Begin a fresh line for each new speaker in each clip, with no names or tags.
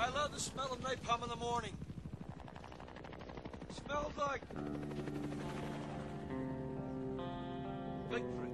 I love the smell of napalm in the morning. smells like victory.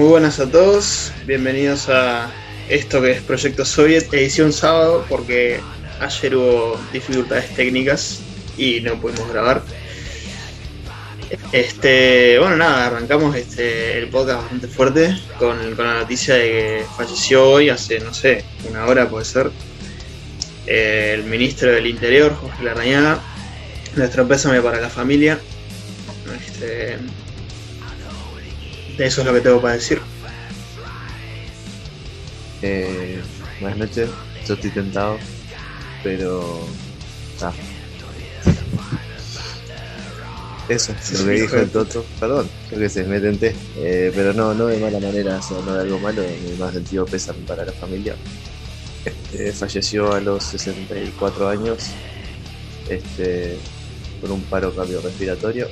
Muy buenas a todos, bienvenidos a esto que es Proyecto Soviet, edición sábado, porque ayer hubo dificultades técnicas y no pudimos grabar. Este, bueno, nada, arrancamos este, el podcast bastante fuerte con, con la noticia de que falleció hoy, hace, no sé, una hora puede ser, el ministro del Interior, Jorge Larrañaga. Nuestro pésame para la familia. Este, eso es lo que tengo para decir.
Eh, buenas noches, yo estoy tentado, pero. Ah. Eso, lo que dijo el Toto, perdón, yo que sé, me tenté, eh, pero no, no de mala manera, o sea, no de algo malo, en más sentido pésame para la familia. Este, falleció a los 64 años, este, con un paro cardiorrespiratorio.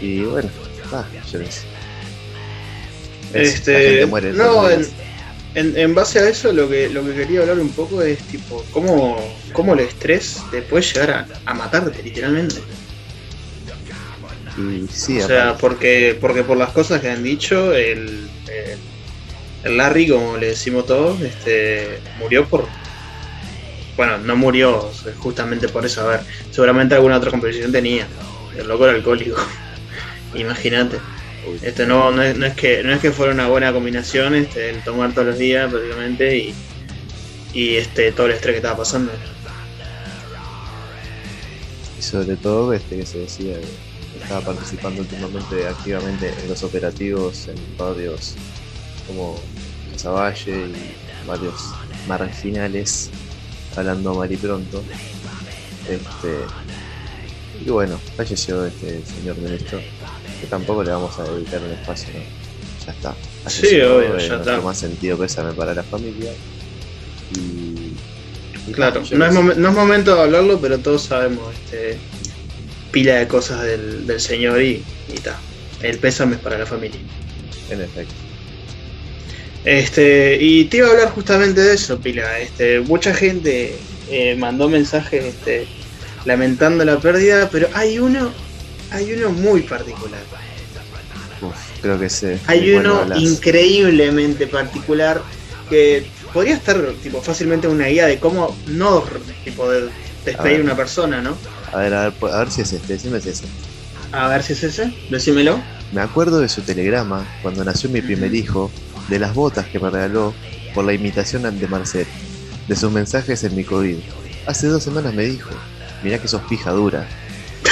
Y bueno, ah, yo qué sé. Es-
Este,
la gente muere
no, en, en, en base a eso lo que, lo que quería hablar un poco es tipo, cómo, cómo el estrés te puede llegar a, a matarte literalmente.
Sí,
O sea, porque, porque por las cosas que han dicho, el, el, el Larry, como le decimos todos, este, murió por... Bueno, no murió justamente por eso, a ver, seguramente alguna otra complicación tenía. El loco era alcohólico. Imagínate. Este no, no, es, no es que no es que fuera una buena combinación este, el tomar todos los días prácticamente y, y este todo el estrés que estaba pasando.
Y sobre todo este que se decía que estaba participando últimamente activamente en los operativos en barrios como Casaballe y varios marginales, hablando mal y pronto. Este, y bueno, falleció este señor ministro, que tampoco le vamos a dedicar un espacio, ¿no? Ya está.
Sí,
Falleció,
obvio, ya está.
más sentido pésame para la familia. Y, y
Claro, no es, momen- no es momento de hablarlo, pero todos sabemos este, pila de cosas del, del señor y, y ta. El pésame es para la familia.
En efecto.
Este, y te iba a hablar justamente de eso, Pila. Este, mucha gente eh, mandó mensajes este, lamentando la pérdida, pero hay uno, hay uno muy particular.
Uf, creo que sé.
Hay
de
uno increíblemente particular que podría estar tipo fácilmente en una guía de cómo no tipo de despedir
A
una persona, ¿no?
A ver, a ver, pu- a ver si es este, decime si es este.
A ver si es ese, decímelo.
Me acuerdo de su telegrama cuando nació mi primer hijo, de las botas que me regaló por la imitación ante Marcel, de sus mensajes en mi COVID. Hace dos semanas me dijo, mirá que sos pija dura,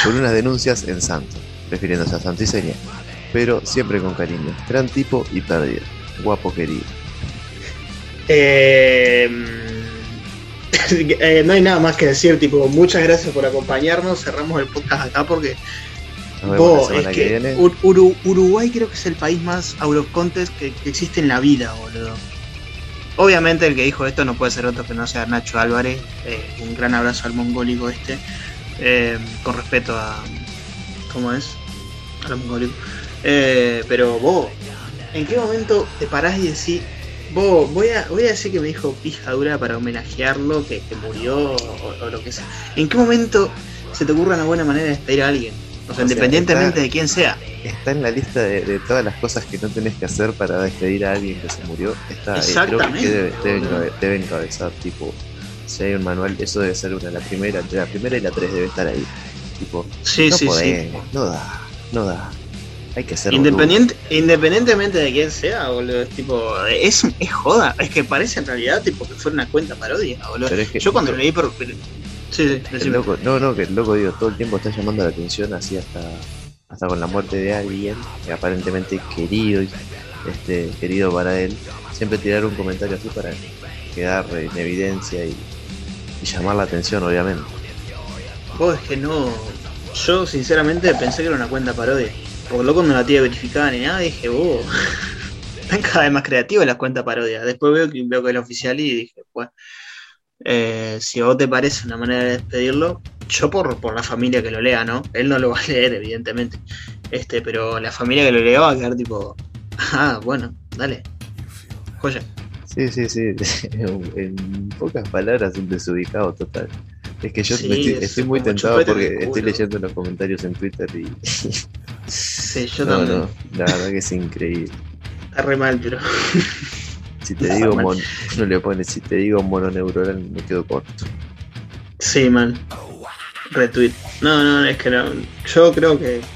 por unas denuncias en Santo, refiriéndose a Santo y Seña, pero siempre con cariño. Gran tipo y perdido. Guapo querido.
Eh, eh, no hay nada más que decir, tipo, muchas gracias por acompañarnos. Cerramos el podcast acá porque
semana
es
que,
que Uru- Uruguay creo que es el país más Euroscontes que, que existe en la vida, boludo. Obviamente el que dijo esto no puede ser otro que no sea Nacho Álvarez. eh, un gran abrazo al mongólico este. Eh, con respeto a. ¿Cómo es? Al mongólico. Eh, pero vos, ¿en qué momento te parás y decís, vos, voy a, voy a decir que me dijo pija dura para homenajearlo, que, que murió o, o lo que sea? ¿En qué momento se te ocurre una buena manera de despedir a alguien? O sea, independientemente
está-
de quién sea.
Está en la lista de, de todas las cosas que no tenés que hacer para despedir a alguien que se murió. Está, eh, creo que
Exactamente,
debe, deben, cabezar, tipo, si hay un manual, eso debe ser una, la primera, entre la primera y la tres debe estar ahí. Tipo,
Sí,
no
sí,
no da, no da. Hay que ser
Independiente, independientemente de quién sea, boludo, es tipo, es, es joda, es que parece en realidad tipo que fuera una cuenta parodia, boludo.
Pero es que-
Yo cuando lo leí por... Sí, sí,
loco, no, no, que el loco, digo, todo el tiempo está llamando la atención así hasta, hasta con la muerte de alguien, que aparentemente querido, este, querido para él, siempre tirar un comentario así para quedar en evidencia y, llamar la atención, obviamente.
Vos es que no. Yo sinceramente pensé que era una cuenta parodia. Porque loco no la tía verificada ni nada, dije, vos. Están cada vez más creativas las cuentas parodias. Después veo que veo que es oficial y dije, pues. si a vos te parece una manera de despedirlo, yo por, por la familia que lo lea, ¿no? Él no lo va a leer, evidentemente. Este, pero la familia que lo lea va a quedar tipo. Ah, bueno, dale. Joya.
Sí, sí, sí, en, en pocas palabras un desubicado total. Es que yo
Sí,
me estoy,
es
estoy muy tentado
en
porque estoy leyendo los comentarios en Twitter y
Sí, yo
no,
también.
no, la verdad que es increíble.
Está re mal, pero.
Si te digo
mal.
mon, no le pones, si te digo mononeuronal me quedo corto.
Sí, man. Retweet. No, no, es que no. Yo creo que,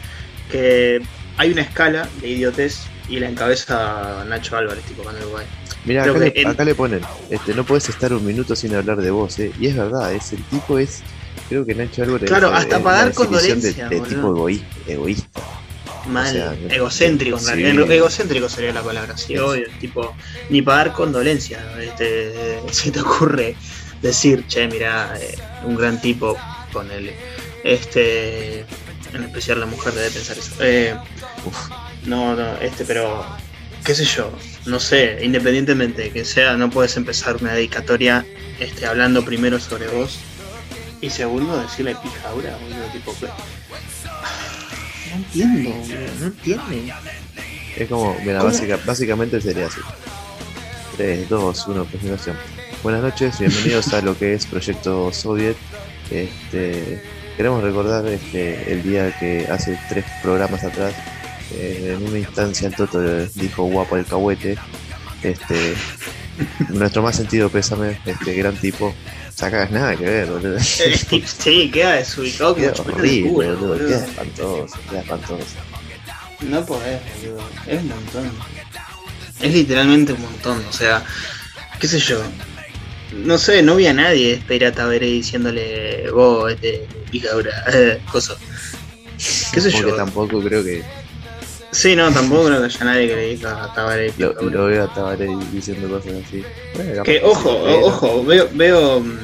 que hay una escala de idiotez y la encabeza Nacho Álvarez, tipo, con el Uruguay.
Mira, acá, le,
en-
acá le ponen, este, no puedes estar un minuto sin hablar de vos, ¿eh? Y es verdad, es el tipo es, creo que Nacho Álvarez
Claro,
es,
hasta pagar
de,
condolencia,
de
boludo.
tipo egoísta, egoísta.
Mal,
O sea, no-
egocéntrico, en
sí.
realidad. Egocéntrico sería la palabra, sí,
Es-
obvio. Tipo, ni pagar condolencia. Este, se te ocurre decir, che, mira, un gran tipo con él. Este, en especial la mujer debe pensar eso. Eh, No, no, este, pero qué sé yo, no sé, independientemente de que sea, no puedes empezar una dedicatoria este, hablando primero sobre vos y segundo decirle pijadura, boludo, tipo. No entiendo, no entiende.
es como, mira, básicamente sería así. 3, 2, 1, presentación. Buenas noches, bienvenidos a lo que es Proyecto Soviet. Este, queremos recordar este, el día que hace tres programas atrás, eh, en una instancia el Toto dijo guapo el cahuete. Este, nuestro más sentido pésame, este gran tipo. Sacas nada que ver, boludo.
Eh, sí, queda desubicado como
Queda
de
horrible,
culo,
boludo.
boludo.
Queda espantoso, queda espantoso.
No podés, boludo. Es un montón. Es literalmente un montón. O sea, qué sé yo. No sé, no vi a nadie despedir a Taberé diciéndole, vos, este, picadura, cosa. ¿Qué sé
Porque
yo?
tampoco creo que
Sí, no, tampoco creo que haya nadie que le diga a Taberé
lo, veo a Tabaré diciendo cosas así. Bueno, capaz
Que ojo, ojo, veo, veo mm,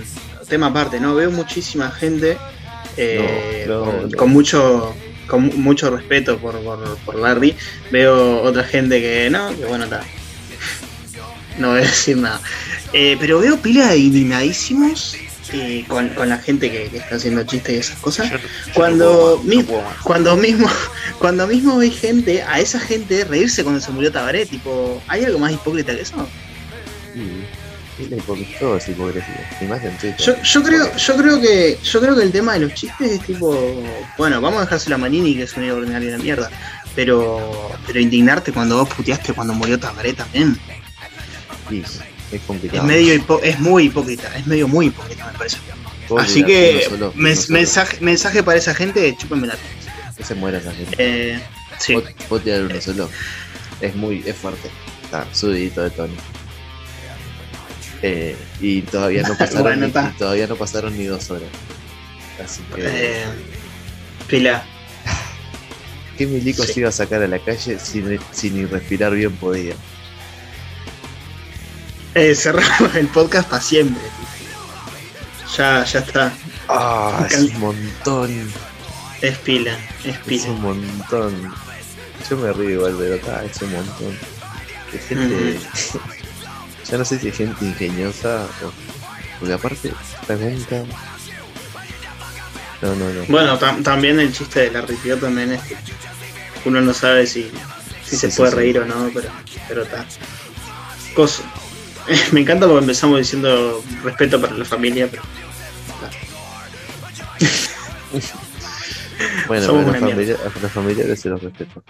tema aparte, ¿no? Veo muchísima gente eh,
No, no,
con,
no.
con mucho con mu- mucho respeto por, por, por Larry. Veo otra gente que no, que bueno, está. No voy a decir nada. Eh, pero veo pila de indignadísimos eh, con, con la gente que, que está haciendo chistes y esas cosas.
Yo- yo
Cuando
no más,
mi-. Cuando mismo, cuando mismo ve gente, a esa gente reírse cuando se murió Tabaré, tipo, ¿hay algo más hipócrita que eso?
Sí, es la hipocresía, todo es hipocresía. Y más en Twitter.
Yo, yo creo, yo creo que, yo creo que el tema de los chistes es tipo, bueno, vamos a dejárselo a Manini, que es un ordinario de mierda. Pero, pero indignarte cuando vos puteaste cuando murió Tabaré también.
Sí, es complicado.
Es medio hipo- es muy hipócrita, es medio muy hipócrita me parece. Así que
solo,
mens- mensaje, mensaje para esa gente, chúpenme la
Que se muera esa gente.
eh, sí.
Puedo- tirar uno solo. Es muy, es fuerte. Está subidito de tono. Eh, y todavía no pasaron
Bueno,
ni, y todavía no pasaron ni dos horas. Así que
Eh, pila.
¿qué milico
sí.
se iba a sacar a la calle sin, sin ni respirar bien podía?
Eh, cerramos el podcast para siempre. Ya, ya está.
Ah, es un montón.
Es pila, es
Es
pila.
un montón. Yo me río igual, pero acá es un montón. De gente. ya no sé si es gente ingeniosa o. Porque aparte, cuenta. No, no, no.
Bueno, tam- también el chiste de la Ripió también es que uno no sabe si, si
Sí,
se
sí,
puede
sí.
reír o no, pero pero está. Cosa. Me encanta porque empezamos diciendo respeto para la familia, pero.
Bueno,
Somos
pero los, familia- a los familiares se los respeto.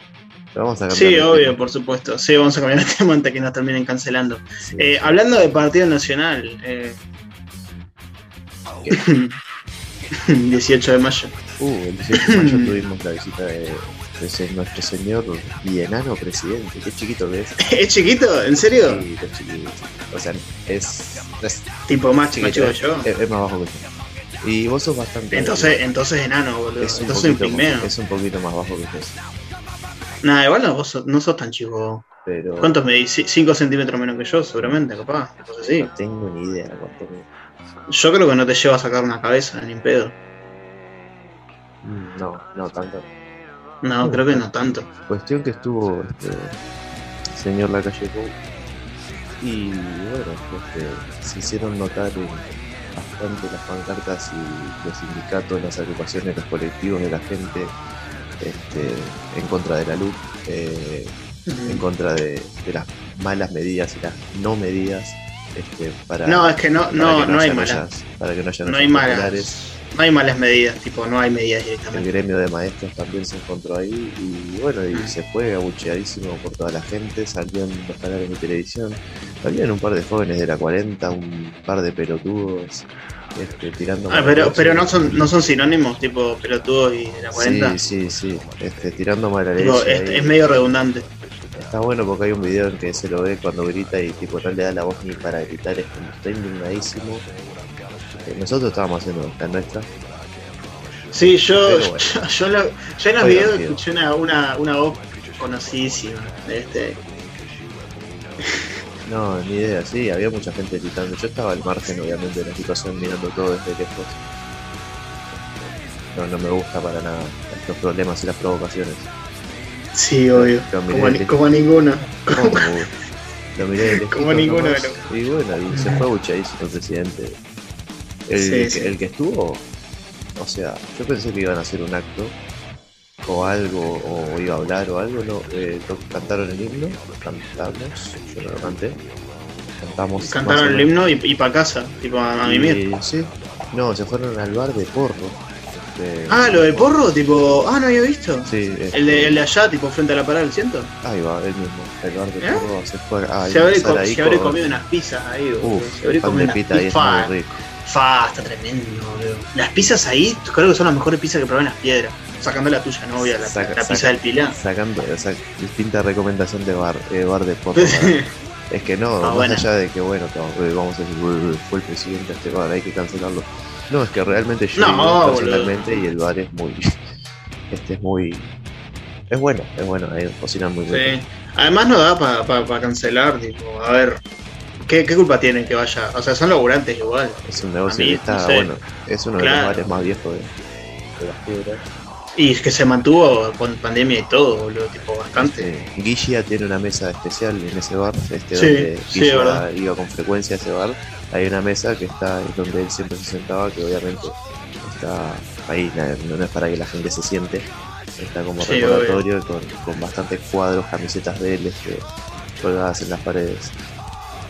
Vamos a
Sí, obvio,
tema.
por supuesto. Sí, vamos a cambiar el tema antes que nos terminen cancelando.
Sí.
Eh, hablando de Partido Nacional, eh, 18 de mayo.
Uh, el 18 de mayo tuvimos la visita de, ese- nuestro señor y enano presidente. Qué chiquito que es.
¿Es chiquito? ¿En serio?
Sí, chiquito. O sea, es, es
Tipo más
chiquito.
que yo.
Es, es más bajo que yo. Y vos sos bastante.
Entonces, entonces enano, boludo.
es un,
Entonces un
poquito,
pigmeo.
es un poquito más bajo que vos.
Nah, igual no, vos sos- no sos tan chico.
Pero
¿Cuántos medís? 5 centímetros menos que yo, seguramente, capaz. Entonces sí.
no tengo ni idea cuánto me-
Yo creo que no te lleva a sacar una cabeza, ni en pedo.
Mm, No, no tanto.
No, creo que no tanto.
Cuestión que estuvo este señor Lacalle Pou y bueno, este, se hicieron notar bastante las pancartas y los sindicatos, las agrupaciones, los colectivos de la gente este, en contra de la luz, eh, en contra de, de las malas medidas y las no medidas este, para,
No, es que no, no, no hay malas.
para que no haya
No hay malas. No hay malas medidas, tipo, no hay medidas
El
directamente.
gremio de maestros también se encontró ahí y bueno, y se fue abucheadísimo por toda la gente, salió en los canales de televisión, salían un par de jóvenes de la 40, un par de pelotudos este, tirando
Ah, pero, pero no son, no son sinónimos, tipo pelotudos y de la 40.
Sí, sí, sí, este, tirando mala
Tipo,
leche
es,
ahí.
es medio redundante.
Está bueno porque hay un video en que se lo ve cuando grita y tipo no le da la voz ni para gritar, es como está indignadísimo. Eh, Nosotros estábamos haciendo la nuestra,
Sí, yo,
bueno.
yo, yo, lo- yo en los videos
divertido.
escuché una, una, una voz conocidísima. Este,
No, ni idea, sí, había mucha gente gritando. Yo estaba al margen, obviamente, de la situación, mirando todo desde lejos. No, no me gusta para nada los problemas y las provocaciones.
sí, obvio. Como,
de
ni-
lejos.
como ninguno.
¿Cómo? Lo miré de lejito
Como ninguno
nomás,
de
Y bueno, y se fue abuchadísimo el presidente. El,
Sí,
el que estuvo, o sea, yo pensé que iban a hacer un acto o algo, o iba a hablar o algo, no, eh, cantaron el himno, cantamos, yo no lo canté, cantamos.
Cantaron el himno y, y para casa, tipo a, a mimir.
Y, sí, no, se fueron al bar de porro. de-
Ah, lo del porro, tipo. Ah, no había visto.
Sí,
El de, el de allá, tipo frente a la parada del ciento.
ahí va, el mismo, el bar de
¿Eh?
porro se fue a
Se
con-
comido unas pizzas ahí.
Uf,
se
pan
comido
de
unas
pita ahí es
pizzas.
muy rico.
Fa, está tremendo, boludo. Las pizzas ahí, creo que son las mejores pizzas que probé en las piedras. Sacando la tuya novia, la,
Saca-
la pizza
saca-
del Pilar.
Sacando, o sea, distinta recomendación de bar, eh, bar de porro. es que no,
Ah,
más allá de que bueno, eh, vamos a decir, "Uy, uy, fue el presidente a este bar, hay que cancelarlo. No, es que realmente yo
No,
personalmente y el bar es muy, este es muy, es bueno, es bueno, ahí cocinan muy bien.
Sí. Además no da para cancelar, tipo, a ver. ¿Qué, ¿Qué culpa tienen que vaya? O sea, son laburantes igual.
Es un negocio
mí,
que está,
no sé.
bueno, es uno de
Claro.
los bares más viejos de, de las piedras.
Y es que se mantuvo con pandemia y todo, boludo, tipo, bastante.
Este, Guilla tiene una mesa especial en ese bar, este,
Sí,
donde
sí,
Guilla iba con frecuencia a ese bar. Hay una mesa que está es donde él siempre se sentaba, que obviamente está ahí, no es para que la gente se siente, está como
Sí,
recordatorio con, con bastantes cuadros, camisetas de él este, colgadas en las paredes.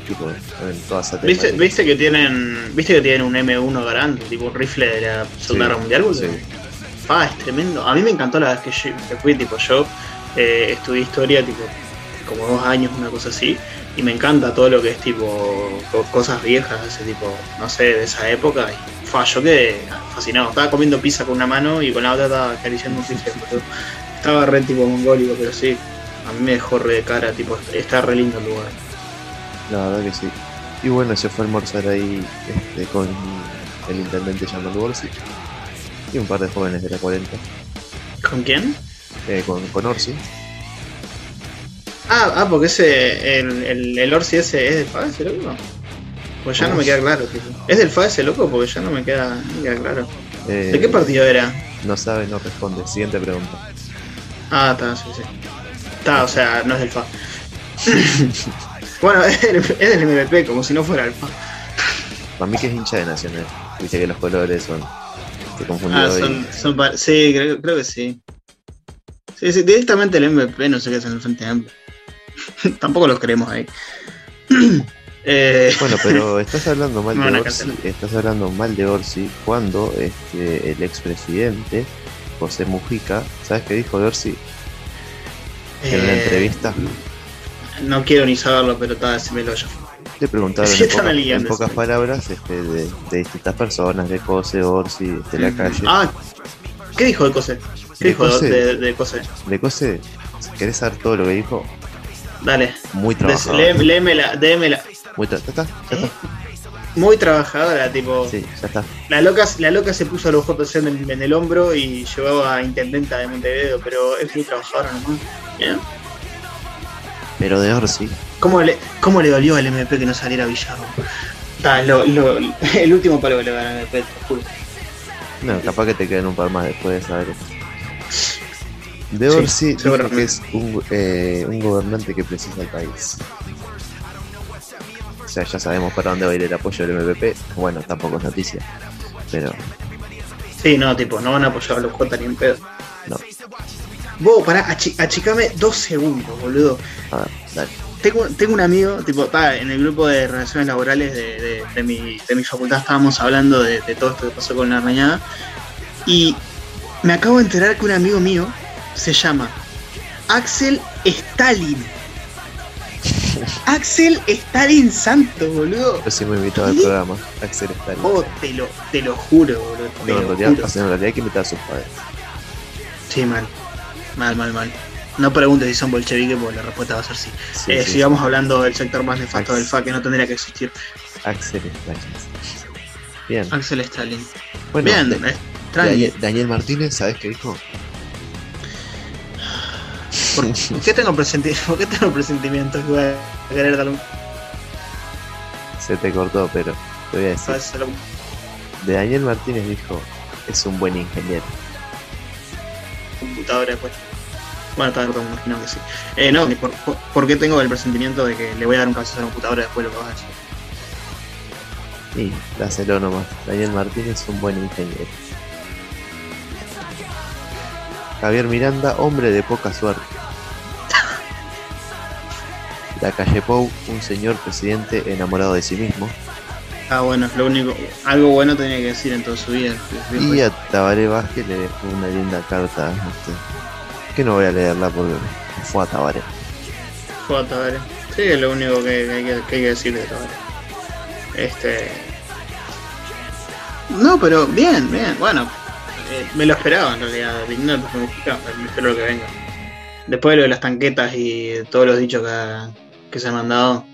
Tipo, en todas esas
¿Viste, ¿Viste que tienen viste que tienen un M1 grande, tipo un rifle de la Segunda Guerra Mundial,
sí.
Ah, es tremendo. A mí me encantó la vez que, yo- que fui, tipo, yo eh, estudié historia, tipo, como dos años, una cosa así, y me encanta todo lo que es, tipo, co- cosas viejas, ese tipo, no sé, de esa época, y fa, yo quedé fascinado. Estaba comiendo pizza con una mano y con la otra estaba acariciando un rifle. Estaba re, tipo, mongólico, pero sí, a mí me dejó re de cara, tipo, está re lindo el lugar.
La verdad que sí. Y bueno, se fue a almorzar ahí este, con el intendente llamando Orsi y un par de jóvenes de la 40,
¿Con quién?
eh, con, con Orsi.
Ah, ah, porque ese, el, el, el Orsi ese es del FA ese loco. Pues ya no me queda claro, tipo. ¿Es del FA ese loco? Porque ya no me queda, no me queda claro.
Eh,
¿De qué partido era?
No sabe, no responde. Siguiente pregunta.
Ah, está, sí, sí. Está, o sea, no es del FA. bueno, es del, es del MVP, como si no fuera el FA.
Para mí que es hincha de Nacional. Viste que los colores son... Se confundió
Ah,
ahí.
son, son pa- Sí, creo, creo que sí. Sí, sí, directamente el MVP, no sé qué es en el Frente Amplio. Tampoco los queremos ahí. eh,
Bueno, pero estás hablando mal de Orsi, estás hablando mal de Orsi cuando este, el expresidente José Mujica, ¿sabes qué dijo Dorsi? Que en una
Eh,
entrevista
No quiero ni saberlo, pero está, decímelo yo.
le preguntaron
sí,
en, poca- pocas palabras este, de, de distintas personas, de José, Orsi, de la calle.
Ah, ¿qué dijo de Cose? ¿Qué
De
dijo de,
Cose.
de, de Cose?
De si querés saber todo lo que dijo,
Dale.
muy
Des-
trabajador.
lé- léemela, démela.
Muy tra- ¿Ya está? ¿Ya está?
Muy trabajadora, tipo.
Sí, ya está.
La loca, la loca se puso los JC en el, en el hombro y llevaba a intendenta de Montevideo, pero es muy trabajadora nomás. ¿Bien?
Pero de Orsi,
¿Cómo le, ¿Cómo le dolió al MP que no saliera Villarro? Ah, lo, lo- el último palo que le van al MP, te juro.
no, capaz que te queden un par más después de saber esto. De
Sí,
Orsi dijo
seguramente.
que es un, eh, un gobernante que precisa el país. O sea, ya sabemos para dónde va a ir el apoyo del MPP. Bueno, tampoco es noticia. Pero
Sí, no, tipo, no van a apoyar a los J ni en pedo.
no.
Vos, pará, achi- achicame dos segundos, boludo.
A ver, dale.
Tengo, tengo un amigo, tipo, en el grupo de relaciones laborales de, de- de mi, de mi facultad, estábamos hablando de, todo esto que pasó con la arañada. Y me acabo de enterar que un amigo mío se llama Axel Stalin. Axel Stalin Santo, boludo.
Yo sí me invitado al programa. Axel Stalin.
Oh, te lo, te lo juro, boludo.
No, en realidad, en realidad hay que invitar a sus padres.
Sí, mal. Mal, mal, mal. No preguntes si son bolcheviques porque la respuesta va a ser sí.
Sí,
Eh,
sí,
sigamos hablando del sector más nefasto del FA que no tendría que existir.
Axel Stalin. Bien.
Axel Stalin.
Bueno,
Bien, eh.
Daniel, Daniel Martínez, ¿sabes qué dijo?
¿Por, por qué tengo presenti- ¿Por qué tengo presentimientos que voy a querer dar un
Se te cortó, pero te voy a decir. De Daniel Martínez dijo, es un buen ingeniero.
Después? Bueno, está me imagino que sí. Eh, no, por, por, qué tengo el presentimiento de que le voy a dar un caso a la computadora después de lo que vas a decir?
Y dáselo nomás. Daniel Martínez es un buen ingeniero. Javier Miranda, hombre de poca suerte. La calle Pou, un señor presidente enamorado de sí mismo.
Ah, bueno, lo único. Algo bueno tenía que decir en toda su vida.
Y a Tabaré Vázquez le dejó una linda carta. este, que no voy a leerla porque fue a Tabaré.
Fue a Tabaré. Sí, es lo único que, hay, que, que hay que decir de Tabaré. Este. No, pero bien, bien. Bueno, eh, me lo esperaba en realidad. Después me espero que venga. Después de lo de las tanquetas y todos los dichos que, que se han mandado.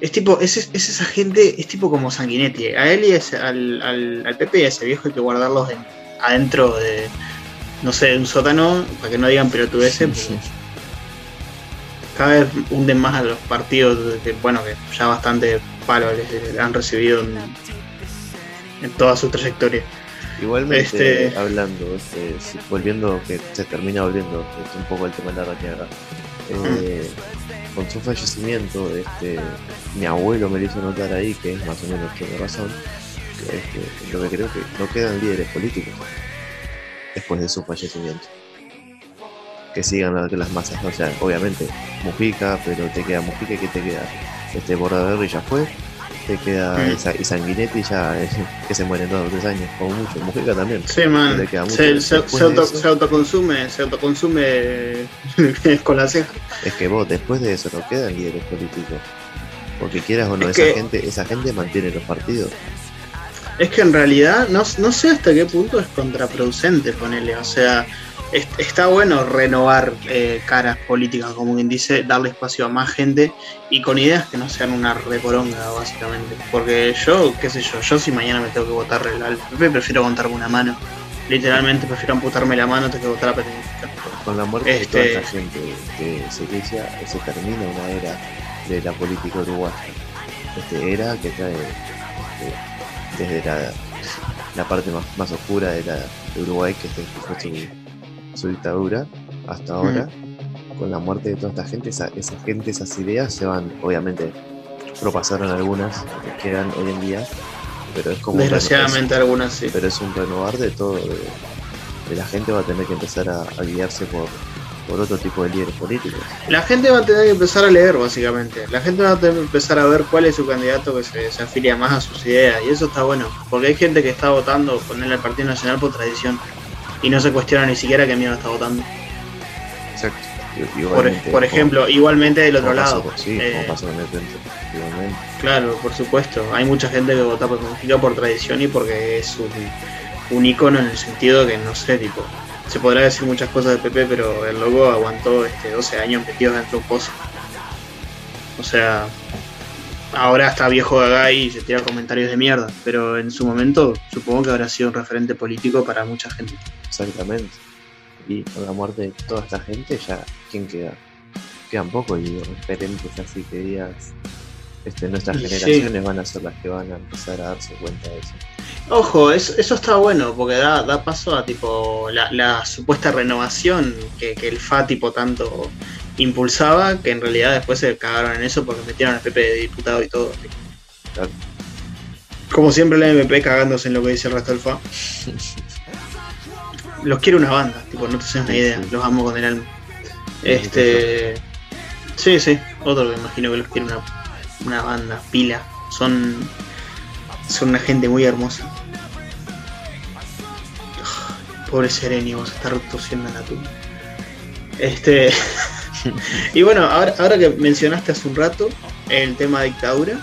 Es tipo, es, es esa gente, es tipo como Sanguinetti. A él y al, al, al Pepe y a ese viejo hay que guardarlos en- adentro de, no sé, de un sótano, para que no digan pelotudeces, porque cada vez hunden más a los partidos que, bueno, que ya bastante palo les, han recibido en, en toda su trayectoria.
Igualmente,
Este-
hablando, este, volviendo, que se termina volviendo este, un poco el tema de la rañaga, eh, con su fallecimiento, este, mi abuelo me lo hizo notar ahí, que es más o menos tiene razón, que, este, lo que creo que no quedan líderes políticos después de su fallecimiento. Que sigan que las masas, o sea, obviamente Mujica, pero te queda Mujica y que te queda este Bordaberry ya fue, te queda
Mm.
Isa- y Sanguinetti ya que se mueren todos los tres años, como mucho, Mujica también.
Sí, man.
Le queda mucho.
Se, se- se auto-
eso-
se autoconsume, se autoconsume con la ceja.
Es que vos después de eso no quedan líderes políticos. Porque quieras o no,
Es
esa
que-
gente, esa gente mantiene los partidos.
Es que en realidad no, no sé hasta qué punto es contraproducente ponerle. O sea, es- está bueno renovar eh, caras políticas, como quien dice, darle espacio a más gente y con ideas que no sean una reporonga, básicamente. Porque yo, qué sé yo, yo si mañana me tengo que votar al PP, prefiero contarme una mano. Literalmente prefiero amputarme la mano antes que votar a PT.
Con la muerte de
Este-
toda esta gente que se inicia, se termina una era de la política uruguaya. Este era que trae este, desde la, la parte más, más oscura de, la, de Uruguay que se fue su, su dictadura hasta ahora. Con la muerte de toda esta gente, esa, esa gente, esas ideas se van, obviamente, propasaron algunas que quedan hoy en día, pero es como
Desgraciadamente algunas sí.
pero es un renovar de todo, de, de la gente va a tener que empezar a, a guiarse por, por otro tipo de líderes políticos.
La gente va a tener que empezar a leer, básicamente. La gente va a tener que empezar a ver cuál es su candidato que se, se afilia más a sus ideas. Y eso está bueno. Porque hay gente que está votando ponerle al Partido Nacional por tradición. y no se cuestiona ni siquiera qué mierda está votando.
Exacto.
Por,
igualmente,
por
como-
ejemplo, igualmente del otro lado.
sí,
eh,
como pasó con el frente. Igualmente.
Claro, por supuesto. Hay mucha gente que vota por Mujica por tradición y porque es un, un ícono en el sentido que, no sé, tipo, se podrá decir muchas cosas de Pepe, pero el loco aguantó este 12 años metido dentro de un pozo. O sea, ahora está viejo Gaga y se tira comentarios de mierda, pero en su momento supongo que habrá sido un referente político para mucha gente.
Exactamente. Y con la muerte de toda esta gente, ya, ¿quién queda? Quedan pocos y referentes así que digas, este, nuestras
sí.
generaciones van a ser las que van a empezar a darse cuenta de eso.
Ojo, es- eso está bueno porque da, da paso a tipo la, la supuesta renovación que, que el FA tipo tanto impulsaba, que en realidad después se cagaron en eso porque metieron al PP de diputado y todo. tipo.
Claro.
Como siempre la MP cagándose en lo que dice el resto del FA. Los quiere una banda, tipo, no te haces una idea, los amo con el alma. Este. Sí, sí, otro que imagino que los quiere una, una banda, pila. Son. Son una gente muy hermosa. Pobre Sereni, vos estar tosiendo en la tumba. Este. y bueno, ahora, ahora que mencionaste hace un rato el tema dictadura,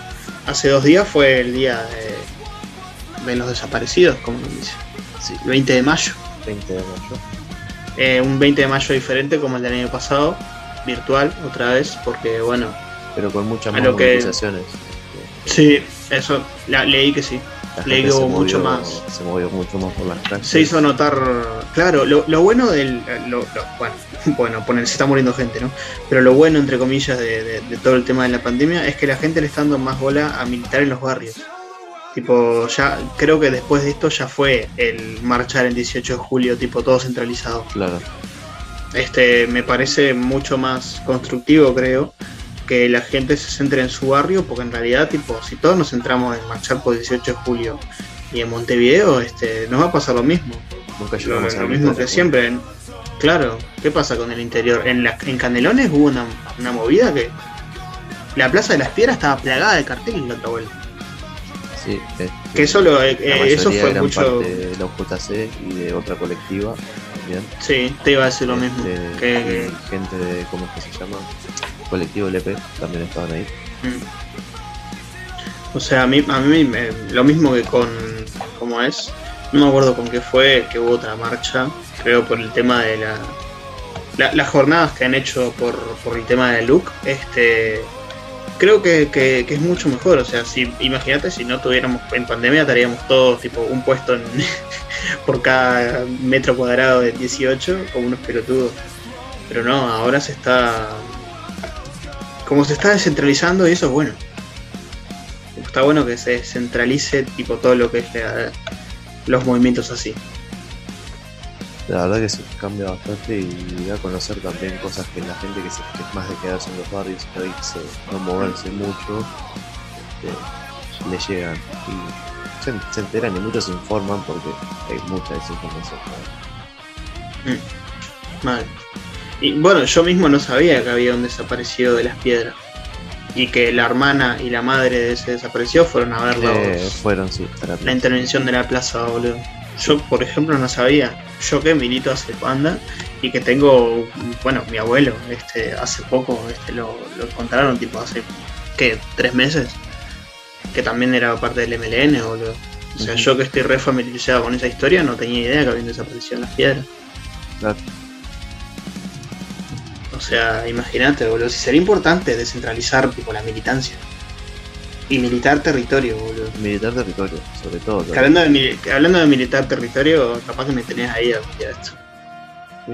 hace dos días fue el día de, de los desaparecidos, como nos dice. Sí, el 20 de mayo.
20 de mayo.
Eh, un 20 de mayo diferente como el del año pasado, virtual otra vez, porque bueno,
Pero con muchas más
lo que-
movilizaciones.
sí, eso, la, leí que sí.
La
Le
se
mucho
movió-
más.
Se movió mucho más por las calles.
Se hizo notar, claro, lo, lo bueno del, lo, lo- bueno, bueno, poner, se está muriendo gente, ¿no? Pero lo bueno, entre comillas, de, de- de todo el tema de la pandemia es que la gente le está dando más bola a militar en los barrios. Tipo, ya creo que después de esto ya fue el marchar el 18 de julio, tipo todo centralizado.
Claro.
Este, me parece mucho más constructivo, creo, que la gente se centre en su barrio, porque en realidad, tipo, si todos nos centramos en marchar por 18 de julio y en Montevideo, este, nos va a pasar lo mismo.
Nunca
Lo,
a
lo mismo que siempre. en- Claro, ¿qué pasa con el interior? En, la, en Canelones hubo una, una movida que la Plaza de las Piedras estaba plagada de carteles la otra vuelta.
Sí, este,
Que eso, lo, eh,
la
eh, eso fue mucho...
parte de la UJC y de otra colectiva también.
Sí, te iba a decir lo mismo.
Este,
que-
gente de, ¿cómo es que se llama? Colectivo LP también estaban ahí.
Mm. O sea, a mí, a mí me- lo mismo que con. ¿Cómo es? No me acuerdo con qué fue, que hubo otra marcha, creo por el tema de la. la- las jornadas que han hecho por, por el tema de look, este. Creo que, que- que es mucho mejor. O sea, si imagínate si no tuviéramos en pandemia, estaríamos todos tipo un puesto en- por cada metro cuadrado de 18, como unos pelotudos. Pero no, ahora se está. Como se está descentralizando y eso es bueno está bueno que se centralice tipo todo lo que es la- los movimientos así.
La verdad que se cambia bastante y da a conocer también cosas que la gente que, se, que es más de quedarse en los barrios, ahí se, no moverse mucho, este, le llegan y se, se enteran y muchos se informan porque hay mucha desinformación. ¿no?
Mal. Y bueno, yo mismo no sabía que había un desaparecido de las piedras. Y que la hermana y la madre de ese desaparecido fueron a ver los-
Eh, fueron, sí, la
intervención de la plaza, boludo. Yo, por ejemplo, no sabía. Yo que milito hace panda y que tengo, bueno, mi abuelo, este, hace poco, este, lo, lo encontraron, tipo, hace, ¿qué? ¿Tres meses? Que también era parte del MLN, boludo. O sea, yo que estoy re familiarizado con esa historia, no tenía idea que habían desaparecido las piedras.
Claro.
O sea, imagínate, boludo. Si sería importante descentralizar, tipo, la militancia. Y militar territorio, boludo.
Militar territorio, sobre todo.
Que hablando, de, hablando militar territorio, capaz que me tenés ahí a esto.
Sí,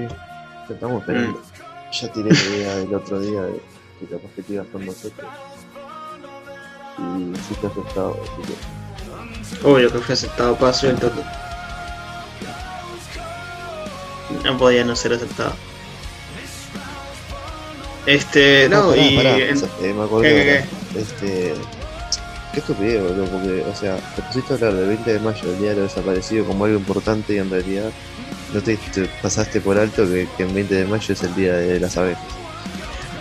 te estamos esperando.
Mm.
Ya tiré la idea del otro día de que capaz que te ibas con nosotros. Y sí te has aceptado, así que
Obvio que fue aceptado paso el toto. No podía no ser aceptado. Este, no,
pará,
y.
pará,
en-
o sea, eh, me acordé
¿Qué, qué,
ahora. Este. Qué estupidez, boludo, porque, o sea, te pusiste a hablar del 20 de mayo, el día de los desaparecidos, como algo importante y en realidad no te, te pasaste por alto que, que el 20 de mayo es el día de las abejas.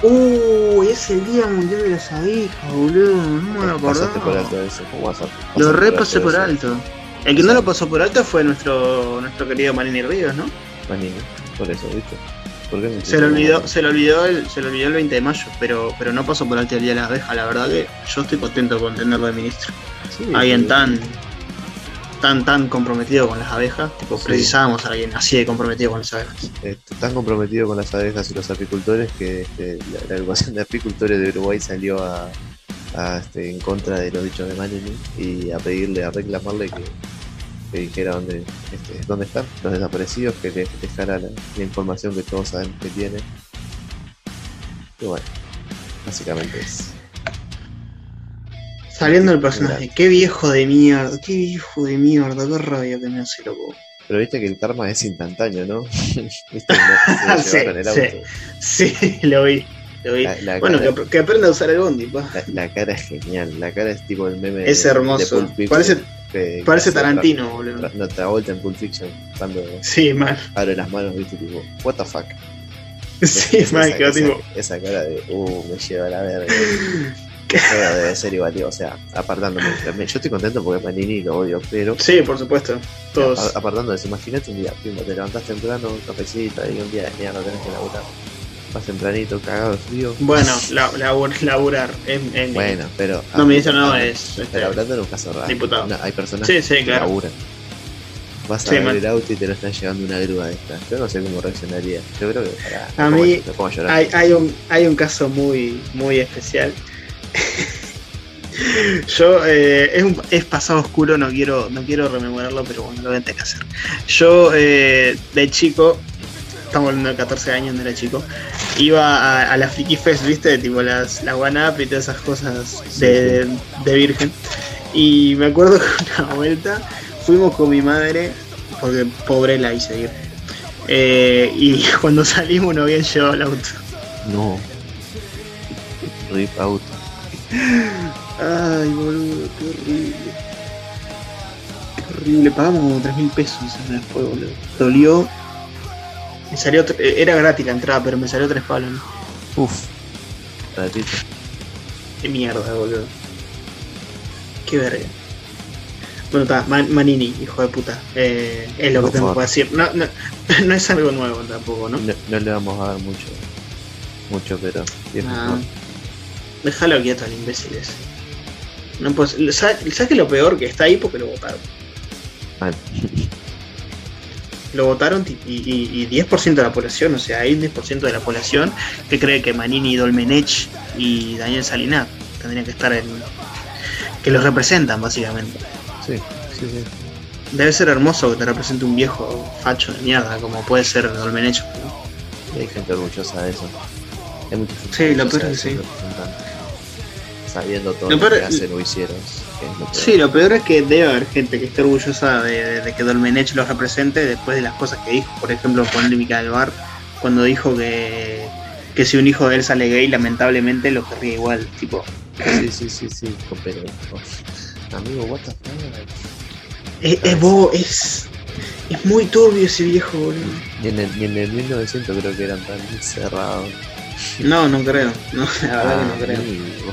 Uh, es el día mundial de las abejas, boludo. No me lo
Pasaste por alto eso, ¿cómo vas a
Lo repasé por
eso?
alto. El que no lo pasó por alto fue nuestro nuestro querido Manini Ríos, ¿no?
Manini, por eso, ¿viste? ¿Por qué me
Se le olvidó, se le olvidó el, se le olvidó el 20 de mayo, pero, pero no pasó por alto el día de la abeja, la verdad que yo estoy contento con tenerlo de ministro.
Sí,
Alguien tan tan tan comprometido con las abejas, tipo
Sí.
precisábamos a alguien así de comprometido con las abejas.
Este, tan comprometido con las abejas y los apicultores que este, la, la agrupación de apicultores de Uruguay salió a, a, este, en contra de los dichos de Manini y a pedirle, a reclamarle que, que dijera dónde, este, dónde están los desaparecidos, que le dejara la, la información que todos saben que tiene. Y bueno, básicamente es.
Saliendo del personaje, qué viejo de mierda, qué viejo de mierda, qué rabia que me hace loco.
Pero viste que el karma es instantáneo, ¿no? ¿Viste? No, se
Sí,
el auto.
Lo vi, lo vi.
La- la
bueno,
cara-
que, que aprenda a usar el bondi, pa.
La, la cara es genial, la cara es tipo el meme
Es
de-
hermoso.
de Pulp
Parece-
que-
Parece
que
Tarantino,
Tra-
boludo.
En Pulp Fiction, cuando
Sí, mal.
abre las manos, viste, tipo, what the fuck.
Sí,
Esa-
mal,
esa,
quedó
esa-
tipo.
esa cara de, uh, me lleva a la verga. Pero debe ser igual, tío, o sea, apartándome. Yo estoy contento porque Manini lo odio, pero
Sí, por supuesto. Todos.
apar- apartando de eso, imagínate un día, te levantás temprano, un cafecito, y un día de mierda tenés que laburar. Vas tempranito, cagado de frío.
Bueno, la, labur- laburar. En, en-
Bueno, pero.
No, ministro no
ah,
es. este,
Pero hablando en un caso raro.
Diputado.
no, hay personas
Sí, sí,
que
claro.
laburan. Vas a
Sí,
ver
man.
el auto y te lo están llevando una grúa de estas. Yo no sé cómo reaccionaría. Yo creo que pará,
A
me
mí
me llorar.
hay, hay, un, hay un caso muy, muy especial. Yo, eh, es, un, es pasado oscuro, no quiero, no quiero rememorarlo, pero bueno, lo voy a tener que hacer. Yo, eh, de chico, estamos hablando de 14 años, no era chico, iba a, a la Friki Fest, ¿viste? Tipo las, la One Up y todas esas cosas de, de virgen. Y me acuerdo que una vuelta fuimos con mi madre, porque pobre la hice ir. Eh, y cuando salimos no habían llevado el auto.
No. Rip out.
Ay, boludo, qué horrible. Qué horrible. Pagamos como 3 mil pesos en el juego, boludo. Dolió. Me salió. eh, Era gratis la entrada, pero me salió 3 palos. ¿no?
Uf. Ratito.
Qué mierda, boludo. Qué verga. Bueno, está, Man- Manini, hijo de puta. Eh, es lo que tengo que decir. No, no, no es algo nuevo tampoco, ¿no?
No, no le vamos a dar mucho. Mucho, pero.
Ah, déjalo quieto al imbécil ese. No puedo- ¿Sabes sabes qué es lo peor? Que está ahí porque lo votaron.
Mal.
Lo votaron y, y- y 10% de la población, o sea, hay un 10% de la población que cree que Manini, Dolmenech y Daniel Salinas tendrían que estar en. que los representan, básicamente.
Sí, sí, sí.
Debe ser hermoso que te represente un viejo facho de mierda, como puede ser Dolmenech. ¿no?
Hay gente orgullosa de eso. Hay mucha gente
Sí, lo peor es que sí.
Sabiendo todo
Lo
lo,
peor
que hacen o hicieron. Lo.
Sí, lo peor es que debe haber gente que esté orgullosa de, de- de que Dolmenech los represente después de las cosas que dijo. Por ejemplo, polémica del bar, cuando dijo que, que si un hijo de él sale gay, lamentablemente lo querría igual. Tipo,
Sí, sí, sí, sí. Pero. oh, Amigo, what the fuck.
es, es bobo, es, es muy turbio ese viejo, boludo.
Ni en, el, en el 1900 creo que eran tan cerrados.
No, no creo. No, la verdad que no creo.
Amigo,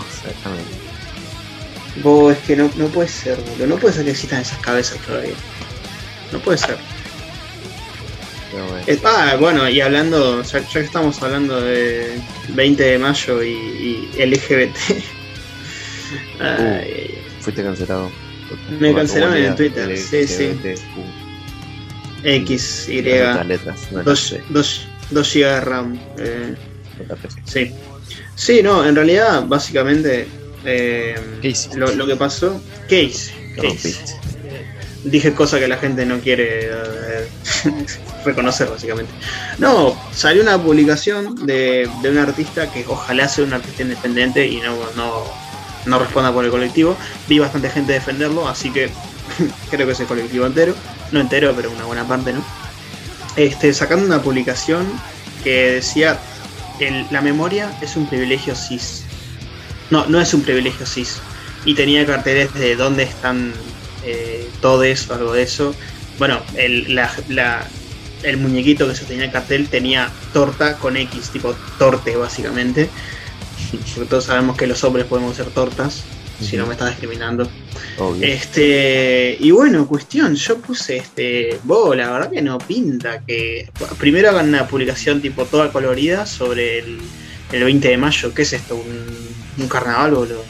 o sea, déjame.
Bobo, es que no, no puede ser, boludo. No puede ser que existan esas cabezas todavía. No puede ser.
Bueno.
Ah, bueno, y hablando, ya, ya que estamos hablando de 20 de mayo y, y LGBT. Ay,
Fuiste cancelado.
Me cancelaron en Twitter, sí, sí.
LGBTQ.
X, Y,
letras, no las
2
sé,
2 GB de RAM. eh, sí. Sí, no, en realidad, básicamente, eh, lo, lo que pasó. ¿Qué hice?
Lo
¿Qué hice?
rompiste.
dije cosas que la gente no quiere eh, reconocer básicamente. No, salió una publicación de, de un artista que ojalá sea un artista independiente y no, no, no responda por el colectivo. Vi bastante gente defenderlo, así que creo que es el colectivo entero. No entero, pero una buena parte, ¿no? Este, sacando una publicación que decía el- la memoria es un privilegio cis. No, no es un privilegio cis. Y tenía carteles de dónde están eh, todes o algo de eso. Bueno, el, la- la- el muñequito que sostenía el cartel tenía torta con X, tipo torte básicamente. Porque todos sabemos que los hombres podemos ser tortas, si no me estás discriminando.
Obvio.
Este, y bueno, cuestión, yo puse este, vos, la verdad que no pinta que primero hagan una publicación tipo toda colorida sobre el, el 20 de mayo, ¿qué es esto? ¿Un, un carnaval boludo?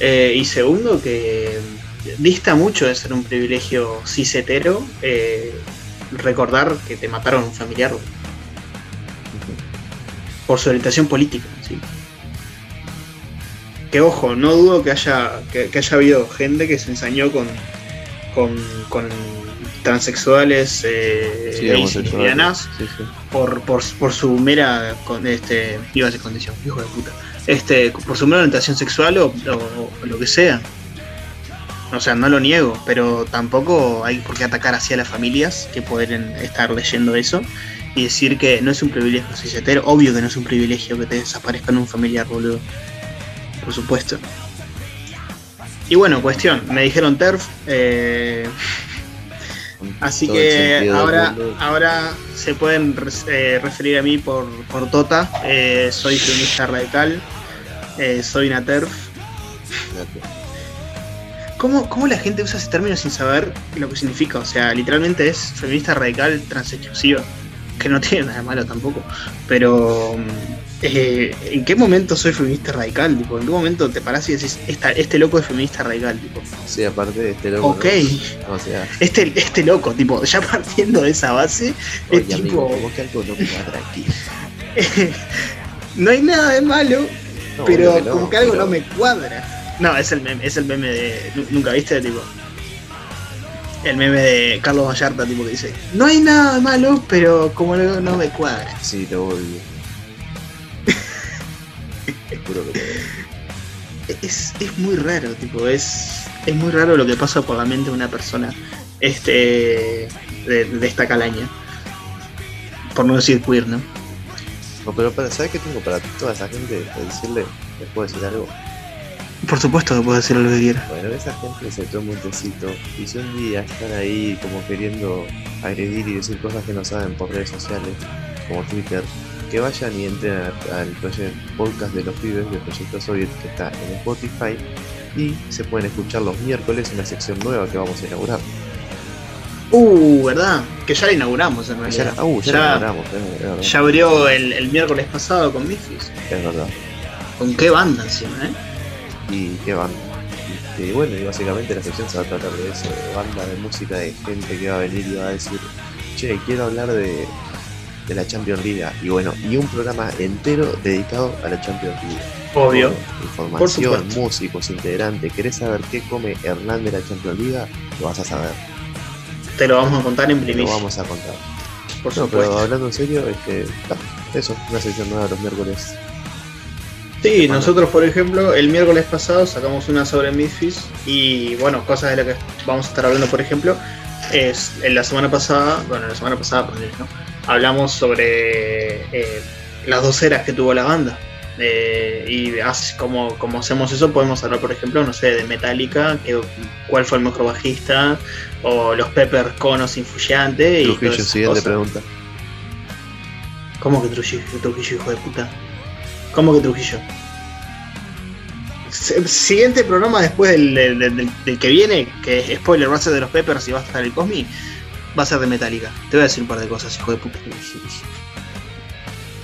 Eh, y segundo que dista mucho de ser un privilegio cisetero eh, recordar que te mataron un familiar boludo, por su orientación política, ¿sí? que ojo, no dudo que haya, que, que haya habido gente que se ensañó con, con, con transexuales, eh,
Sí,
gays y lesbianas
Sí, sí.
por, por, por su mera con, este, iba a condición, hijo de puta. Este, por su mera orientación sexual o, o- o lo que sea. O sea, no lo niego, pero tampoco hay por qué atacar así a las familias que pueden estar leyendo eso y decir que no es un privilegio cisetero. Obvio que no es un privilegio que te desaparezcan un familiar, boludo. Por supuesto. Y bueno, cuestión, me dijeron TERF, eh, Así que
sentido
ahora, ahora se pueden eh, referir a mí por, por Tota. Eh, soy feminista radical. Eh, soy una TERF. ¿Cómo, ¿Cómo la gente usa ese término sin saber lo que significa? O sea, literalmente es feminista radical transexclusiva. Que no tiene nada de malo tampoco. Pero. mm, eh, ¿En qué momento soy feminista radical? Tipo, ¿En qué momento te parás y decís, "Esta- este loco es feminista radical? Tipo,
Sí, aparte de este loco.
ok.
¿no? O sea,
Este, este loco, tipo, ya partiendo de esa base,
oye,
es
amigo,
tipo.
que algo no
hay nada de malo,
No,
pero como que algo no me cuadra. No, es el meme, es el meme de. nu- ¿Nunca viste? Tipo. El meme de Carlos Vallarta, tipo que dice, no hay nada malo, pero como algo no me cuadra.
Sí, lo odio. Te juro que odio.
Es, es muy raro, tipo, es. Es muy raro lo que pasa por la mente de una persona. Este. de, de esta calaña. Por no decir queer, ¿no?
No, pero para, ¿sabes qué tengo para toda esa gente? De decirle, ¿les puedo decir algo?
Por supuesto que puedo decir lo que quiera.
Bueno, esa gente se toma un tecito y si un día están ahí como queriendo agredir y decir cosas que no saben por redes sociales, como Twitter, que vayan y entren al proyecto podcast de los pibes del proyecto Soviet que está en Spotify y se pueden escuchar los miércoles una sección nueva que vamos a inaugurar.
Uh, ¿verdad? Que ya la inauguramos en
Ya,
realidad.
la- uh, ya,
Ya-
la inauguramos, es.
Ya abrió el, el miércoles pasado con Memphis.
Es verdad.
¿Con qué banda encima, eh?
Y qué banda. Y bueno, y básicamente la sección se va a tratar de eso, de banda, de música, de gente que va a venir y va a decir, che, quiero hablar de, de la Champions League. Y bueno, y un programa entero dedicado a la Champions League.
Obvio.
Información, músicos, integrantes. ¿Querés saber qué come Hernán de la Champions League? Lo vas a saber.
Te lo vamos a contar en
Te lo
primicia.
vamos a contar.
Por
No, pero
supuesto.
hablando en serio, este, ah, eso, una sección nueva los miércoles.
Sí, nosotros, por ejemplo, el miércoles pasado sacamos una sobre Memphis. Y bueno, cosas de las que vamos a estar hablando, por ejemplo, es en la semana pasada, bueno, la semana pasada, ponele, ¿no? hablamos sobre eh, las dos eras que tuvo la banda. Eh, y así como, como hacemos eso, podemos hablar, por ejemplo, no sé, de Metallica, que, cuál fue el mejor bajista, o los Pepper Conos Influyente. Y
Trujillo, siguiente pregunta.
¿Cómo que Trujillo, Trujillo, hijo de puta? ¿Cómo que Trujillo? Se- Siguiente programa después del, del- del- del que viene, que es spoiler, va a ser de los Peppers y va a estar el Cosmi, va a ser de Metallica. Te voy a decir un par de cosas, hijo de puta.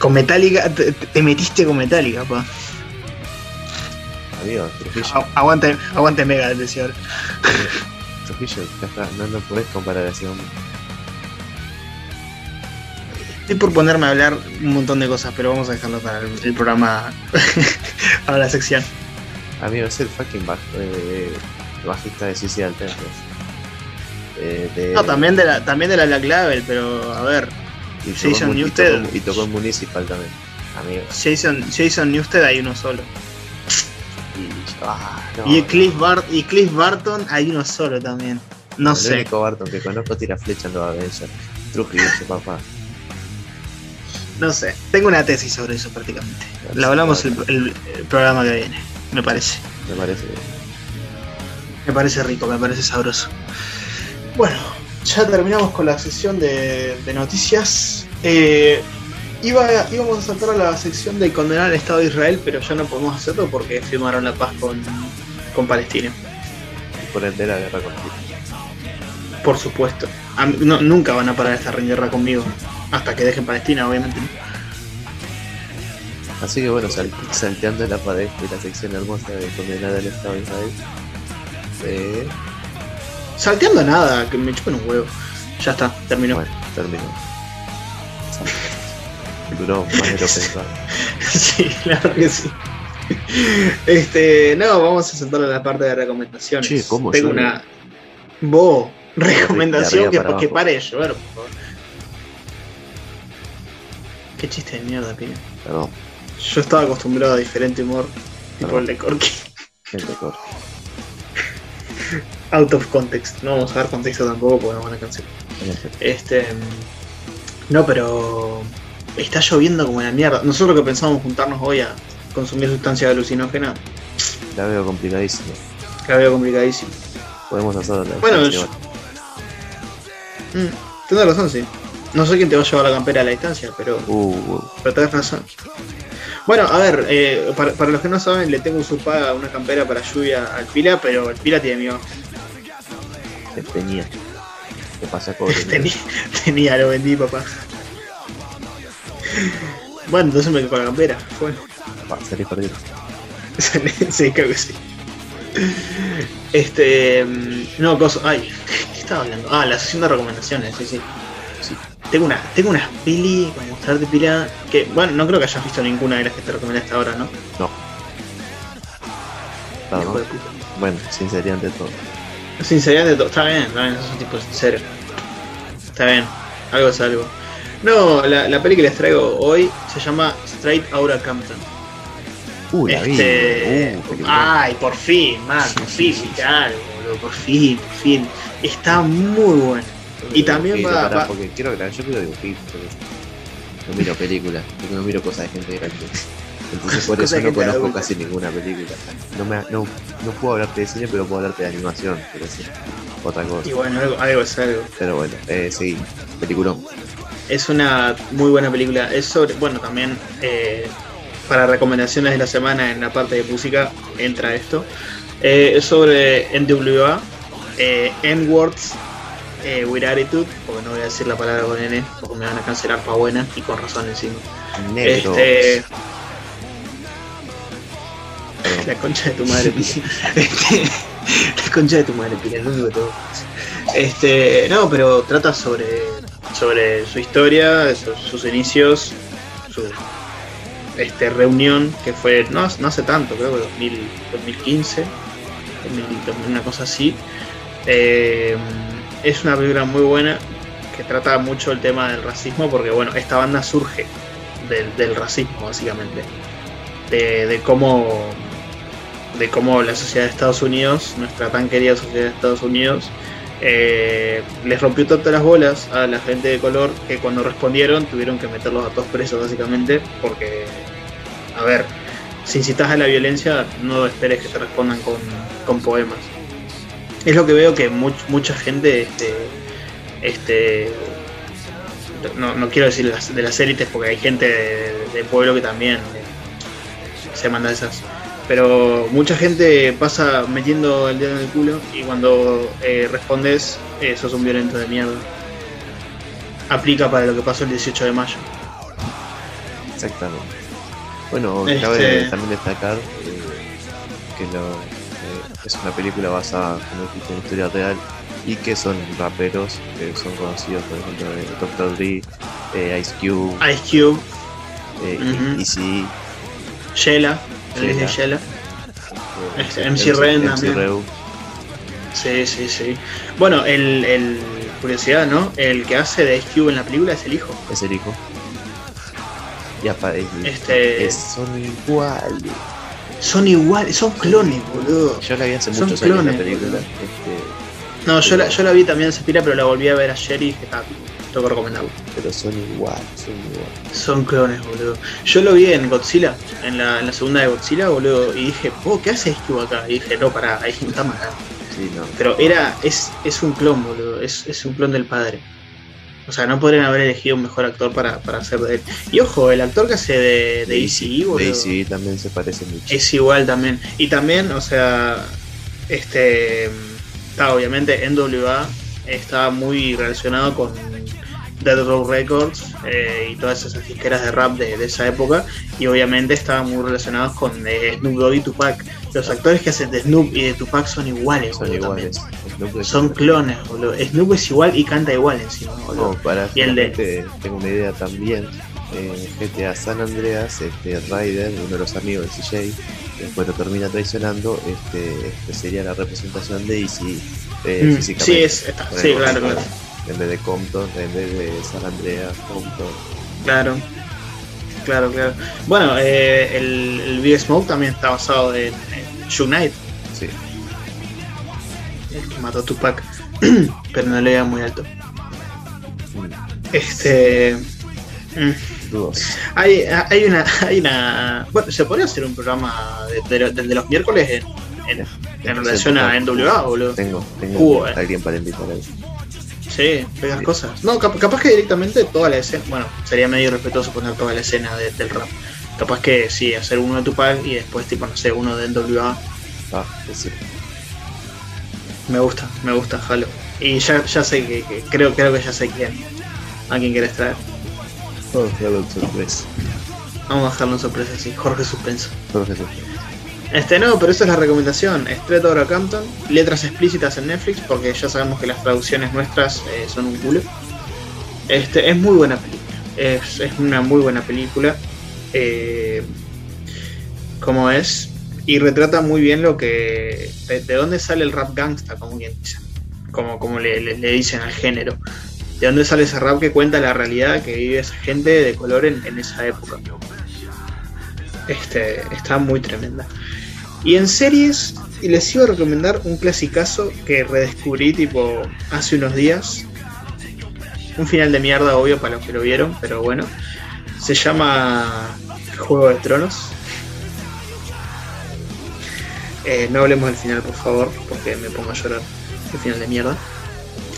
Con Metallica, te, te metiste con Metallica, pa.
Amigo, Trujillo.
Agu- Aguante, aguante Mega, decía ahora.
Trujillo, ya está, no, no podés comparar así, hombre.
Estoy por ponerme a hablar un montón de cosas, pero vamos a dejarlo para el, el programa, para la sección.
Amigo, es el fucking baj, eh, bajista de CC Alternative. Eh, de-
No, también de la, también de la Black Label, pero a ver,
y tocó
Jason
y
Newsted.
Y tocó en Municipal también. Amigo.
Jason, Jason Newsted hay uno solo.
Y, ah, no,
y,
no.
Cliff Bart, y Cliff Barton hay uno solo también. No
el
sé.
único Barton que conozco tira flecha en los Avengers. Trujillo, papá.
No sé. Tengo una tesis sobre eso prácticamente. La hablamos el, el- el programa que viene, me parece.
Me parece.
Me parece rico, me parece sabroso. Bueno, ya terminamos con la sesión de, de noticias. Eh, iba, íbamos a saltar a la sección de condenar al Estado de Israel, pero ya no podemos hacerlo porque firmaron la paz con, con Palestina.
por ende la guerra con.
Por supuesto. A mí- no- nunca van a parar esta guerra conmigo. Hasta que dejen Palestina, obviamente.
Así que bueno, sal- salteando la pared de la sección hermosa de condenar al Estado de Israel. Eh,
Salteando nada, que me chupen un huevo. Ya está, terminó.
bueno, terminó. Duró más de lo pensado.
sí, claro que sí. Este, no, vamos a saltar a la parte de recomendaciones.
Che, ¿cómo
Tengo una. Vos, recomendación
De
que, que pare de llover, por favor. Qué chiste de mierda, pibe.
Perdón,
Yo estaba acostumbrado a diferente humor, tipo
Perdón.
el de Corky.
gente corta.
Out of context. No vamos a dar contexto tampoco porque nos van a cancelar. Este. No, pero. Está lloviendo como la mierda. Nosotros que pensamos juntarnos hoy a consumir sustancias alucinógenas,
La veo complicadísimo.
la veo complicadísimo.
Podemos hacerlo.
Bueno, yo- Mm, tienes razón, sí. No sé quién te va a llevar la campera a la distancia, pero,
Uh, uh,
pero tenés razón. Bueno, a ver, eh, para, para los que no saben, le tengo usurpada una campera para lluvia al Pila, pero el Pila tiene miedo.
Te tenía. ¿Qué pasa con
Tenía, tenía, lo vendí, papá. Bueno, entonces me quedo con la campera. Fue.
Va, salí perdido.
sí, creo que sí. Este. mm, No, cosa. Ay, ¿qué estaba hablando? Ah, la sesión de recomendaciones, sí, sí.
Sí.
Tengo una, tengo unas peli para mostrarte, Pila. Que, bueno, no creo que hayas visto ninguna de las que te recomendé hasta ahora, ¿no?
No. Claro. Bueno, sinceridad ante todo.
Sinceridad de todo. Está bien, está bien, sos un tipo sincero. Está bien, algo es algo. No, la, la peli que les traigo hoy se llama Straight Outta Compton.
Uh, la vi.
Este,
Uh, película.
ay, por fin, man, por fin, viste algo, boludo, por fin, por fin. Está muy bueno. y también
Dibujito,
va-
pará,
va-
Porque quiero que yo quiero dibujitos. No miro películas, no miro cosas de gente grande. Entonces por eso no conozco
adulta.
casi ninguna película. No, me, no, no puedo hablarte de cine, pero puedo hablarte de animación. Pero sí, otra cosa.
Y bueno, algo, algo es algo.
Pero bueno, eh, sí, peliculón.
Es una muy buena película. Es sobre, bueno, también eh, para recomendaciones de la semana en la parte de música entra esto. Eh, es sobre NWA, eh, N-Words eh, with Attitude, porque no voy a decir la palabra con N, porque me van a cancelar pa' buena y con razón encima.
Negro.
Este. la concha de tu madre, Pila. Este, la concha de tu madre, Pila, único decir. Este, no, pero trata sobre, sobre su historia, su- sus inicios, su este, reunión que fue no, no hace tanto, creo que 2000, 2015, 2000, una cosa así. Eh, es una película muy buena que trata mucho el tema del racismo porque bueno, esta banda surge del, del racismo básicamente. De, de cómo de cómo la sociedad de Estados Unidos, nuestra tan querida sociedad de Estados Unidos, eh, les rompió tanto las bolas a la gente de color que cuando respondieron tuvieron que meterlos a todos presos básicamente porque, a ver, si incitas a la violencia no esperes que te respondan con, con poemas. Es lo que veo que much- mucha gente, este, este, no, no quiero decir de las élites porque hay gente de, de pueblo que también se manda esas. Pero mucha gente pasa metiendo el dedo en el culo y cuando eh, respondes eh, sos un violento de mierda. Aplica para lo que pasó el 18 de mayo.
Exactamente. Bueno,
Este-
cabe también destacar eh, que lo, eh, es una película basada, como dijiste, en historia real y que son raperos que son conocidos, por ejemplo, eh, Dr. Dre, eh, Ice Cube,
Ice Cube,
eh,
Ujú.
Easy,
Shella, el de Shella. MC Ren también.
Reu,
Sí, sí, sí. Bueno, el, el curiosidad, ¿no? El que hace de Ice Cube en la película es el hijo.
es el hijo. Y aparece.
Este-
es- son iguales.
Son iguales, son clones, boludo.
Yo la vi hace
Son
muchos años la
clones,
película. Este,
No, yo la, yo la vi también en Sepira, pero la volví a ver ayer y dije, ah, tengo que recomendarlo.
pero son iguales, son iguales.
Son clones, boludo. Yo lo vi en Godzilla, en la, en la segunda de Godzilla, boludo, y dije, oh, ¿qué hace Cube acá? Y dije, no, pará, ahí está mal.
Sí, no.
Pero era, es, es un clon, boludo, es, es un clon del padre. O sea, no podrían haber elegido un mejor actor para, para hacer de él. Y ojo, el actor que hace de, de Easy, boludo.
Daisy también se parece mucho.
es igual también. Y también, o sea, este está obviamente NWA estaba muy relacionado con Dead Row Records eh, y todas esas disqueras de rap de, de esa época y obviamente estaban muy relacionados con eh, Snoop Dogg y Tupac. Los actores que hacen de Snoop y de Tupac son iguales,
Son
boludo,
iguales. Snoop
Son clones, boludo. Snoop es igual y canta igual encima, boludo.
No, para
Y el de-
tengo una idea también. En GTA San Andreas, este Ryder, uno de los amigos de CJ, después lo termina traicionando, este, este sería la representación de Easy eh,
Mm,
físicamente.
sí, es, está- sí, claro, claro.
En vez de Compton, en vez de San Andreas, Compton.
Claro, claro, claro. Bueno, eh, el, el Big Smoke también está basado en, en Knight,
Sí,
el que mató a Tupac, pero no le iba muy alto.
mm,
Este. mm,
dudos.
Hay, hay una. Hay una. Bueno, se podría hacer un programa de, de- los miércoles en, en, en relación a NWA, boludo.
Tengo, tengo
eh.
alguien para invitar ahí.
Sí, pegas
Sí.
cosas. No, cap- capaz que directamente toda la escena. Bueno, sería medio irrespetuoso poner toda la escena de- del rap. Capaz que sí, hacer uno de Tupac y después, tipo, no sé, uno de NWA.
Ah, sí.
Me gusta, me gusta, Halo. Y ya, ya sé que, que- creo, creo que ya sé quién. A quién querés traer.
Oh, Double Surprise.
Vamos a dejarlo en sorpresa, sí. Jorge Suspenso.
Jorge Surprise.
Este no, pero esa es la recomendación. Straight Outta Compton, letras explícitas en Netflix, porque ya sabemos que las traducciones nuestras eh, son un culo. Este, es muy buena película. Es, una muy buena película. Eh, como es. Y retrata muy bien lo que. De, de dónde sale el rap gangsta, como quien dice. Como, como le dicen al género. De dónde sale ese rap que cuenta la realidad que vive esa gente de color en, en esa época. Este, está muy tremenda. Y en series, les iba a recomendar un clasicazo que redescubrí tipo hace unos días. Un final de mierda, obvio, para los que lo vieron, pero bueno. Se llama Juego de Tronos. Eh, no hablemos del final, por favor, porque me pongo a llorar. El final de mierda.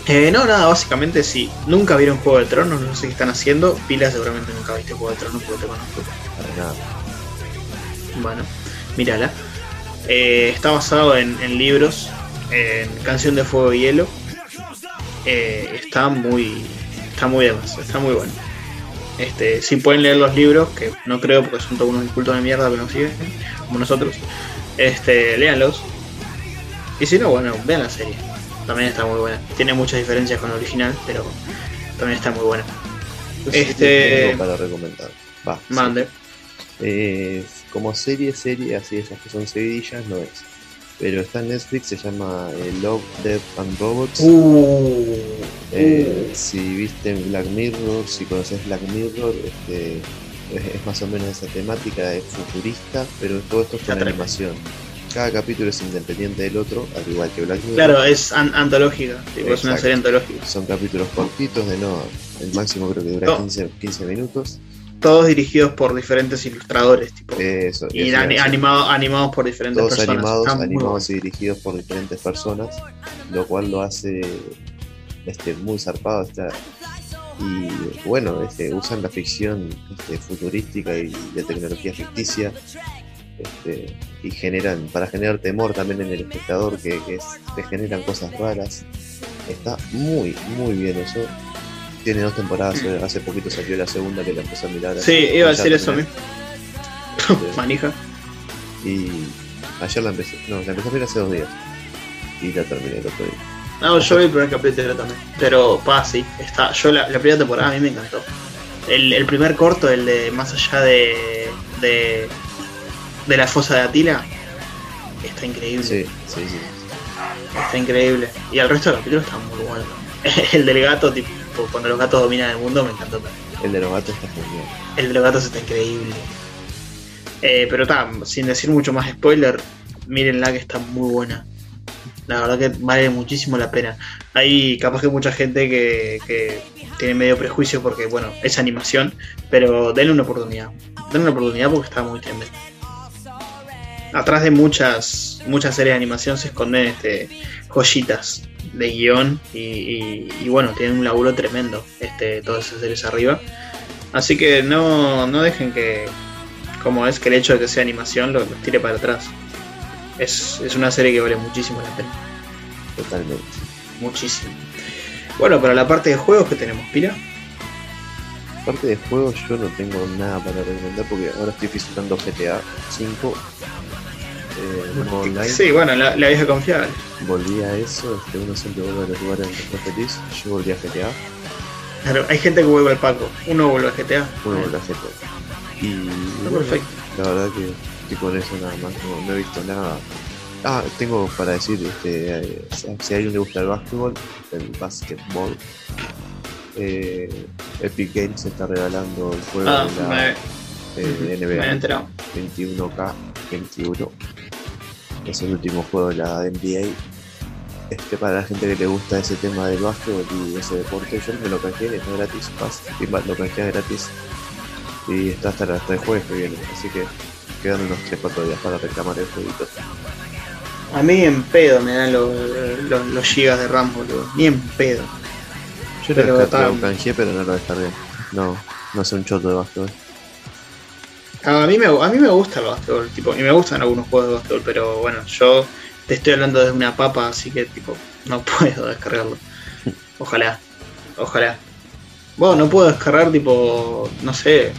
Eh, no, nada, básicamente si nunca vieron Juego de Tronos, no sé qué están haciendo. Pila seguramente nunca viste Juego de Tronos porque te conozco.
Para nada.
Bueno, mírala. Eh, está basado en, en libros, en Canción de Fuego y Hielo. Eh, está muy. Está muy demás, está muy bueno. Este, si pueden leer los libros, que no creo porque son todos unos de mierda que nos siguen, como nosotros, este, léanlos. Y si no, bueno, vean la serie. También está muy buena. Tiene muchas diferencias con el original, pero también está muy buena.
Sí
Este-
tengo para recomendar. Va. sí.
Mande.
Eh, como serie, serie, así esas que son seguidillas, no es. Pero está en Netflix, se llama eh, Love, Death and Robots.
Uh,
Eh,
uh.
si viste Black Mirror, si conoces Black Mirror, este, es, es más o menos esa temática, es futurista, pero todo esto es con animación. Cada capítulo es independiente del otro, al igual que Black Mirror.
Claro, es an- antológica, tipo, es una serie antológica.
Son capítulos cortitos, de no, el máximo creo que dura
No.
15, 15 minutos.
Todos dirigidos por diferentes ilustradores, tipo.
Eso,
y
eso
ani- animado- animados por diferentes
todos
personas.
animados y dirigidos por diferentes personas, lo cual lo hace este, muy zarpado. Está, y bueno, este, usan la ficción este, futurística y de tecnología ficticia este, y generan, para generar temor también en el espectador, que, que es- que generan cosas raras. Está muy, muy bien eso. Tiene dos temporadas, hace poquito salió la segunda que la empecé a mirar.
Sí,
hace-
iba a decir eso mismo.
Este,
Manija.
y ayer la empecé, no, la empecé a ver hace dos días. Y la terminé el otro día.
No, yo vi el primer capítulo también. Pero, pa, sí. Está, yo la, la primera temporada a mí me encantó. El, el primer corto, el de más allá de, de. de la fosa de Atila, está increíble.
Sí, sí, sí.
Está increíble. Y el resto del capítulo está muy bueno. El del gato, tipo, cuando los gatos dominan el mundo, me encantó también.
El de los gatos está genial.
El de los gatos está increíble. Eh, pero está, sin decir mucho más spoiler, mírenla que está muy buena. La verdad que vale muchísimo la pena. Hay capaz que mucha gente que, que tiene medio prejuicio porque, bueno, es animación, pero denle una oportunidad. Denle una oportunidad porque está muy tremenda. Atrás de muchas muchas series de animación se esconden este, joyitas de guion y, y- y, bueno, tienen un laburo tremendo este, todas esas series arriba. Así que no, no dejen que, como es que el hecho de que sea animación, lo, los tire para atrás. Es, es una serie que vale muchísimo la pena.
Totalmente.
Muchísimo. Bueno, para la parte de juegos que tenemos, Pira.
Aparte de juegos, yo no tengo nada para recomendar porque ahora estoy visitando GTA 5 eh, online.
Sí, bueno, la, la vieja confiable.
Volví a eso, este, uno siempre vuelve a los lugares donde está feliz. Yo volví a GTA,
Claro, hay gente que vuelve al Paco. Uno vuelve a GTA.
uno vuelve a GTA. Y
Está
bueno,
perfecto.
la verdad que estoy con eso nada más, no, no he visto nada. Ah, tengo para decir, este, eh, si- si a alguien le gusta el básquetbol, el básquetbol, eh, Epic Games está regalando el juego
Ah,
de la
me,
eh,
me
NBA
enterado.
21K 21. Es el último juego de la NBA. Este, para la gente que le gusta ese tema del básquetbol y ese deporte, yo me lo canjeé, es gratis, va- lo canjeé gratis. Y está hasta, hasta el jueves que viene, así que quedan unos 3-4 días para reclamar el jueguito.
A mí en pedo me dan los, los, los gigas de RAM, boludo. Ni en pedo.
Yo
Pero
lo, lo canjeé, pero no lo descargué. No, no sé un choto de básquetbol.
A mí me, a mí me gusta el básquetbol, tipo, y me gustan algunos juegos de básquetbol, pero bueno, yo te estoy hablando desde una papa, así que tipo, no puedo descargarlo. Ojalá, ojalá. Bueno, no puedo descargar tipo, no sé,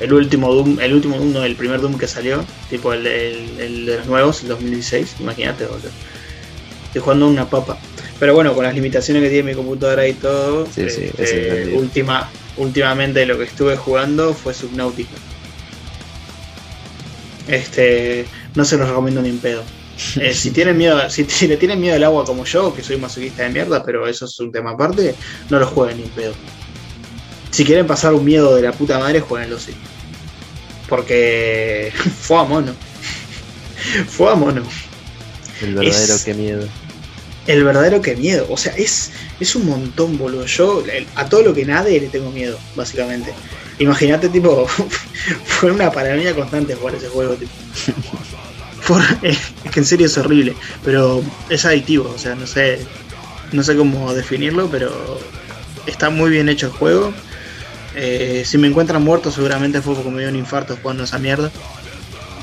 el último Doom, el último Doom, no, el primer Doom que salió, tipo el, el- el de los nuevos, el 2016, imagínate, boludo. Estoy jugando una papa. Pero bueno, con las limitaciones que tiene mi computadora y todo,
Sí, sí,
este, última, últimamente lo que estuve jugando fue Subnautica. Este, no se los recomiendo ni en pedo. Eh, si tienen miedo, si, si le tienen miedo al agua como yo, que soy masoquista de mierda, pero eso es un tema aparte, no lo jueguen ni en pedo. Si quieren pasar un miedo de la puta madre, jueguenlo sí. Porque fue a mono. fue a mono.
El verdadero
Es-
que miedo.
El verdadero que miedo. O sea, es, es un montón, boludo. Yo el- a todo lo que nade le tengo miedo, básicamente. Imagínate, tipo, fue una paranoia constante jugar ese juego, tipo. Por- es que en serio es horrible, pero es adictivo, o sea, no sé, no sé cómo definirlo, pero está muy bien hecho el juego. Eh, si me encuentran muerto, seguramente fue porque me dio un infarto jugando esa mierda.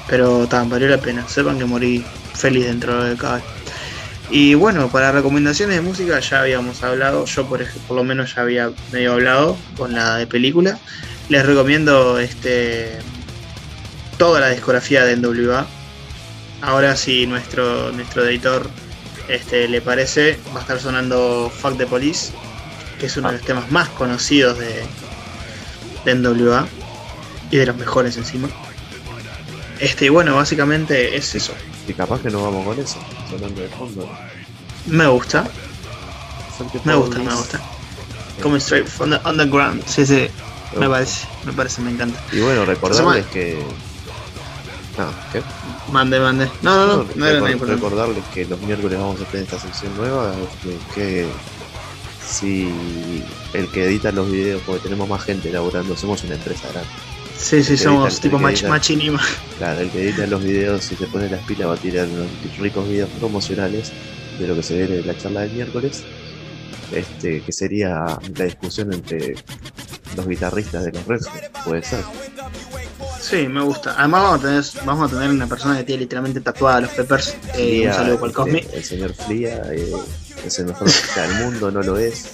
Pero tan valió la pena. Sepan que morí feliz dentro de cada y bueno, para recomendaciones de música ya habíamos hablado, yo por ejemplo, por lo menos ya había medio hablado con la de película. Les recomiendo este toda la discografía de NWA. Ahora si nuestro nuestro editor este le parece, va a estar sonando Fuck the Police, que es uno de los temas más conocidos de, de NWA y de los mejores encima. Este, y bueno, básicamente es eso.
Y capaz que no vamos con eso, sonando de fondo.
Me gusta, me gusta, me gusta. Coming straight from the underground. Sí, sí, me parece, me parece, me encanta.
Y bueno, recordarles
Entonces,
que. Ah, ¿qué?
Mande, mande. No, no, no,
No,
no era
recor-
nada importante.
recordarles que los miércoles vamos a tener esta sección nueva. Que, que si el que edita los videos, porque tenemos más gente laburando, somos una empresa grande.
Sí, sí, somos
edita-
tipo mach,
edita-
machinima.
Claro, el que edita los videos, si se pone las pilas, va a tirar unos ricos videos promocionales de lo que se viene de la charla del miércoles. Este, que sería la discusión entre los guitarristas de los Red puede ser.
Sí, me gusta. Además vamos a tener, vamos a tener una persona que tiene literalmente tatuada los Peppers. Eh, un saludo por el Cosmi.
este, el señor Flia eh, es el mejor artista del mundo, no lo es.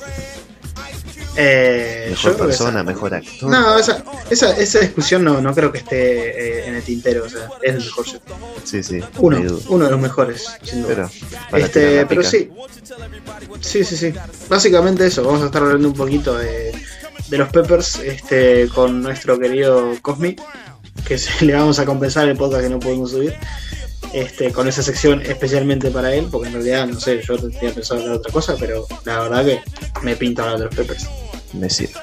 Eh,
Mejor persona,
esa-
mejor actor.
No, esa, esa, esa discusión no, no creo que esté eh, en el tintero. O sea, es el mejor. show.
Sí, sí,
Uno, uno de los mejores, sin duda.
Pero, para
Este, pero sí. Sí, sí, sí. Básicamente eso, vamos a estar hablando un poquito de, de los Peppers este, con nuestro querido Cosmi, que se, le vamos a compensar el podcast que no pudimos subir. Este, con esa sección especialmente para él, porque en realidad, no sé, yo tenía pensado hablar otra cosa, pero la verdad que me pinta hablar de los Peppers.
Me sirve.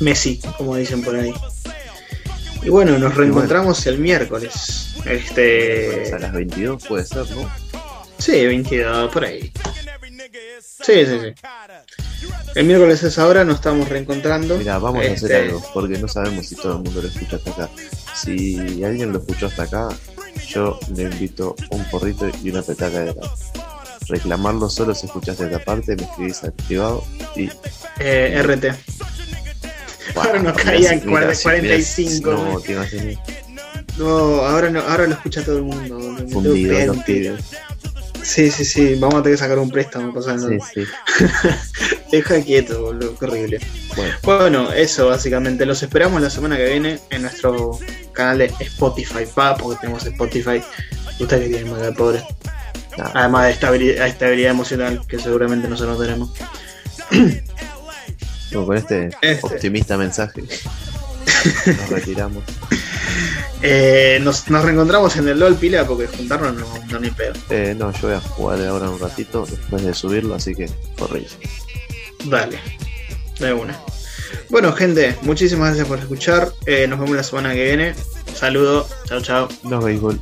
Messi, como dicen por ahí. Y bueno, nos reencontramos el miércoles. Este.
A las 22 puede ser, ¿no?
Sí, 22, por ahí. Sí, sí, sí. El miércoles a esa hora nos estamos reencontrando.
Mira, vamos a hacer
Este,
algo, porque no sabemos si todo el mundo lo escucha hasta acá. Si alguien lo escuchó hasta acá, yo le invito un porrito y una petaca de helado. Reclamarlo solo si escuchaste esta parte, me escribís al privado y.
eh, RT. Ahora nos caían
mirá,
40,
mirá,
45.
No, te imaginas.
No, ahora no, ahora lo escucha todo el mundo.
Fundido, los pibes.
Sí, sí, sí, vamos a tener que sacar un préstamo. Pasa
Sí, sí.
Deja quieto, boludo, qué horrible.
Bueno,
Bueno, eso básicamente. Los esperamos la semana que viene en nuestro canal de Spotify, pa, porque tenemos Spotify. Usted que tiene más pobre.
nada.
Además de estabilidad, estabilidad emocional, que seguramente nosotros tenemos.
Bueno, con este,
Este.
optimista mensaje nos retiramos.
Eh, nos, nos reencontramos en el LOL pila porque juntarnos no, no ni pedo.
Eh, no, yo voy a jugar ahora un ratito después de subirlo, así que corre.
Dale, de una. Bueno, gente, muchísimas gracias por escuchar. Eh, nos vemos la semana que viene. Saludos, chao, chao.
No béisbol.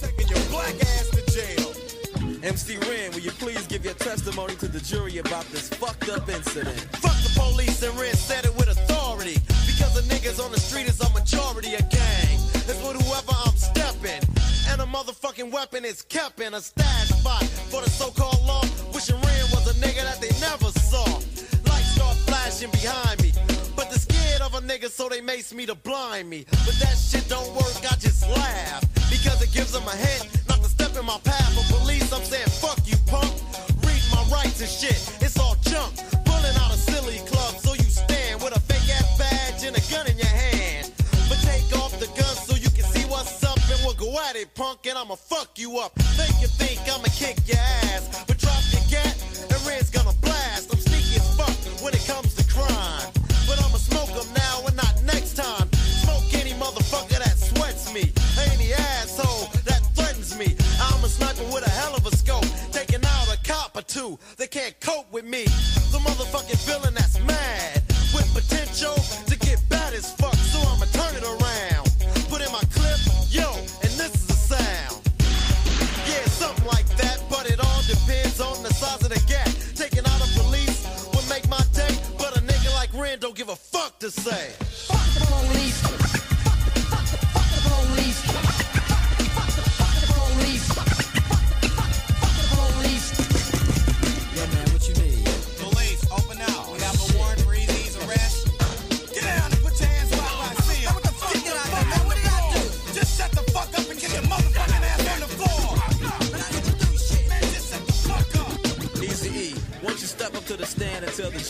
Taking your black ass to jail. MC Ren, will you please give your testimony to the jury about this fucked up incident? Fuck the police and Ren said it with authority. Majority of gang. It's with whoever I'm stepping. And a motherfucking weapon is kept in a stash spot for the so-called law. Wishing Ren was a nigga that they never saw. Lights start flashing behind me. But they're scared of a nigga, so they mace me to blind me. But that shit don't work, I just laugh. Because it gives them a hint not to step in my path. But police, I'm saying, fuck you, punk. Read my rights and shit, it's all junk. Pulling out a silly club, so you stand with a fake ass badge and a gun in your hand. It, punk, and I'ma fuck you up. Think you think I'ma kick your ass. But drop your gat, and Red's gonna blast. I'm sneaky as fuck when it comes to crime. But I'ma smoke 'em now and not next time. Smoke any motherfucker that sweats me. Any asshole that threatens me. I'm a sniper with a hell of a scope. Taking out a cop or two. They can't cope with me. The motherfucking villain that's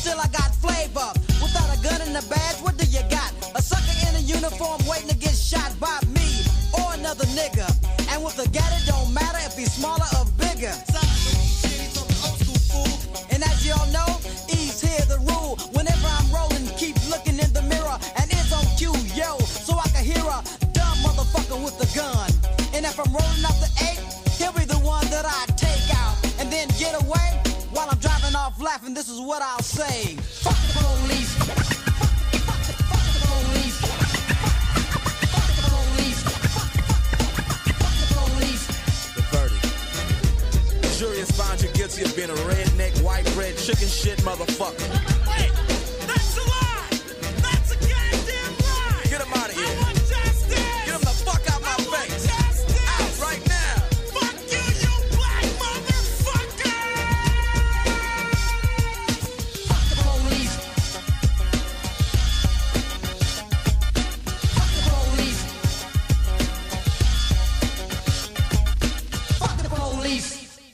still I got flavor. Without a gun and a badge, what do you got? A sucker in a uniform waiting to get shot by me or another nigga. And with a gat,
chicken shit motherfucker.